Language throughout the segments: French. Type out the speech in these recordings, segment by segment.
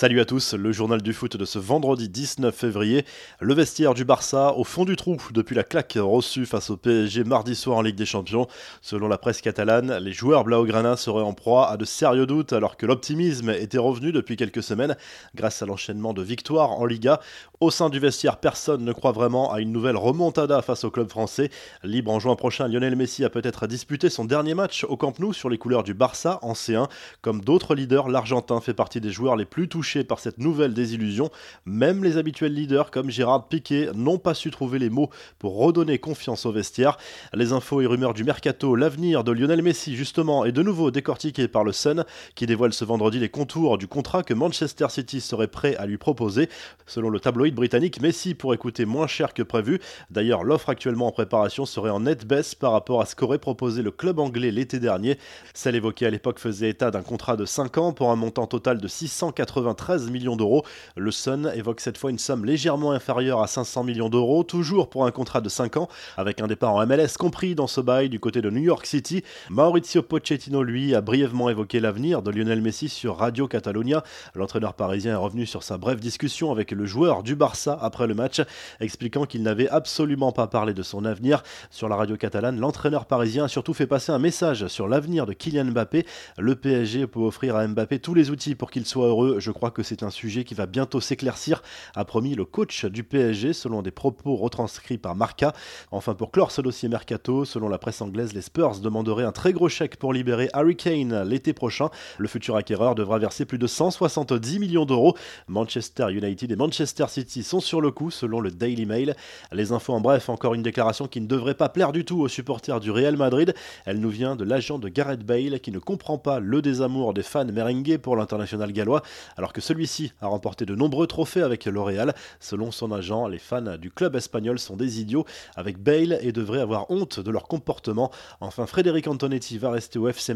Salut à tous, le journal du foot de ce vendredi 19 février. Le vestiaire du Barça au fond du trou depuis la claque reçue face au PSG mardi soir en Ligue des Champions. Selon la presse catalane, les joueurs Blaugrana seraient en proie à de sérieux doutes alors que l'optimisme était revenu depuis quelques semaines grâce à l'enchaînement de victoires en Liga. Au sein du vestiaire, personne ne croit vraiment à une nouvelle remontada face au club français. Libre en juin prochain, Lionel Messi a peut-être disputé son dernier match au Camp Nou sur les couleurs du Barça en C1. Comme d'autres leaders, l'Argentin fait partie des joueurs les plus touchés par cette nouvelle désillusion. Même les habituels leaders comme Gérard Piquet n'ont pas su trouver les mots pour redonner confiance au vestiaire. Les infos et rumeurs du mercato, l'avenir de Lionel Messi justement est de nouveau décortiqué par le Sun qui dévoile ce vendredi les contours du contrat que Manchester City serait prêt à lui proposer. Selon le tabloïd britannique, Messi pourrait coûter moins cher que prévu. D'ailleurs, l'offre actuellement en préparation serait en nette baisse par rapport à ce qu'aurait proposé le club anglais l'été dernier. Celle évoquée à l'époque faisait état d'un contrat de 5 ans pour un montant total de 680 13 millions d'euros. Le Sun évoque cette fois une somme légèrement inférieure à 500 millions d'euros, toujours pour un contrat de 5 ans, avec un départ en MLS compris dans ce bail du côté de New York City. Maurizio Pochettino, lui, a brièvement évoqué l'avenir de Lionel Messi sur Radio Catalunya. L'entraîneur parisien est revenu sur sa brève discussion avec le joueur du Barça après le match, expliquant qu'il n'avait absolument pas parlé de son avenir. Sur la radio catalane, l'entraîneur parisien a surtout fait passer un message sur l'avenir de Kylian Mbappé. Le PSG peut offrir à Mbappé tous les outils pour qu'il soit heureux. Je crois que c'est un sujet qui va bientôt s'éclaircir, a promis le coach du PSG selon des propos retranscrits par Marca. Enfin, pour clore ce dossier mercato, selon la presse anglaise, les Spurs demanderaient un très gros chèque pour libérer Harry Kane l'été prochain. Le futur acquéreur devra verser plus de 170 millions d'euros. Manchester United et Manchester City sont sur le coup, selon le Daily Mail. Les infos en bref, encore une déclaration qui ne devrait pas plaire du tout aux supporters du Real Madrid. Elle nous vient de l'agent de Gareth Bale qui ne comprend pas le désamour des fans merengue pour l'international gallois, alors que celui-ci a remporté de nombreux trophées avec L'Oréal. Selon son agent, les fans du club espagnol sont des idiots avec Bale et devraient avoir honte de leur comportement. Enfin, Frédéric Antonetti va rester au FC.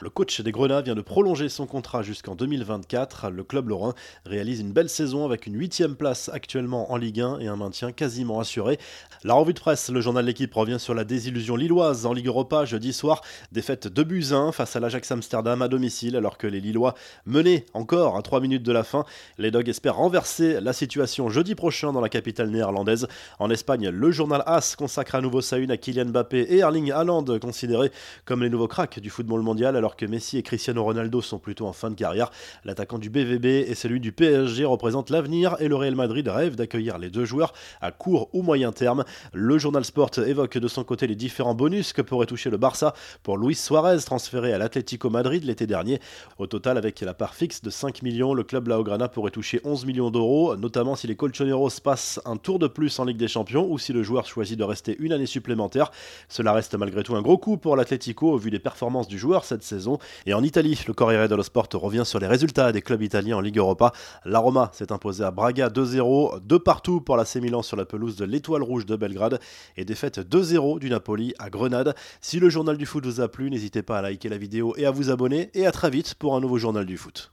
Le coach des Grenats vient de prolonger son contrat jusqu'en 2024. Le club lorrain réalise une belle saison avec une huitième place actuellement en Ligue 1 et un maintien quasiment assuré. La revue de presse, le journal L'équipe revient sur la désillusion lilloise en Ligue Europa jeudi soir. Défaite de buts 1 face à l'Ajax Amsterdam à domicile alors que les Lillois menaient encore à 3 minutes de la fin. Les Dogs espèrent renverser la situation jeudi prochain dans la capitale néerlandaise. En Espagne, le journal AS consacre à nouveau sa une à Kylian Mbappé et Erling Haaland, considérés comme les nouveaux cracks du football mondial, alors que Messi et Cristiano Ronaldo sont plutôt en fin de carrière. L'attaquant du BVB et celui du PSG représentent l'avenir et le Real Madrid rêve d'accueillir les deux joueurs à court ou moyen terme. Le journal Sport évoque de son côté les différents bonus que pourrait toucher le Barça pour Luis Suarez, transféré à l'Atlético Madrid l'été dernier. Au total, avec la part fixe de 5 millions, le club Laograna pourrait toucher 11 millions d'euros, notamment si les Colchoneros passent un tour de plus en Ligue des Champions ou si le joueur choisit de rester une année supplémentaire. Cela reste malgré tout un gros coup pour l'Atlético au vu des performances du joueur cette saison. Et en Italie, le Corriere dello Sport revient sur les résultats des clubs italiens en Ligue Europa. La Roma s'est imposée à Braga 2-0, de partout pour la Milan sur la pelouse de l'Étoile Rouge de Belgrade et défaite 2-0 du Napoli à Grenade. Si le journal du foot vous a plu, n'hésitez pas à liker la vidéo et à vous abonner et à très vite pour un nouveau journal du foot.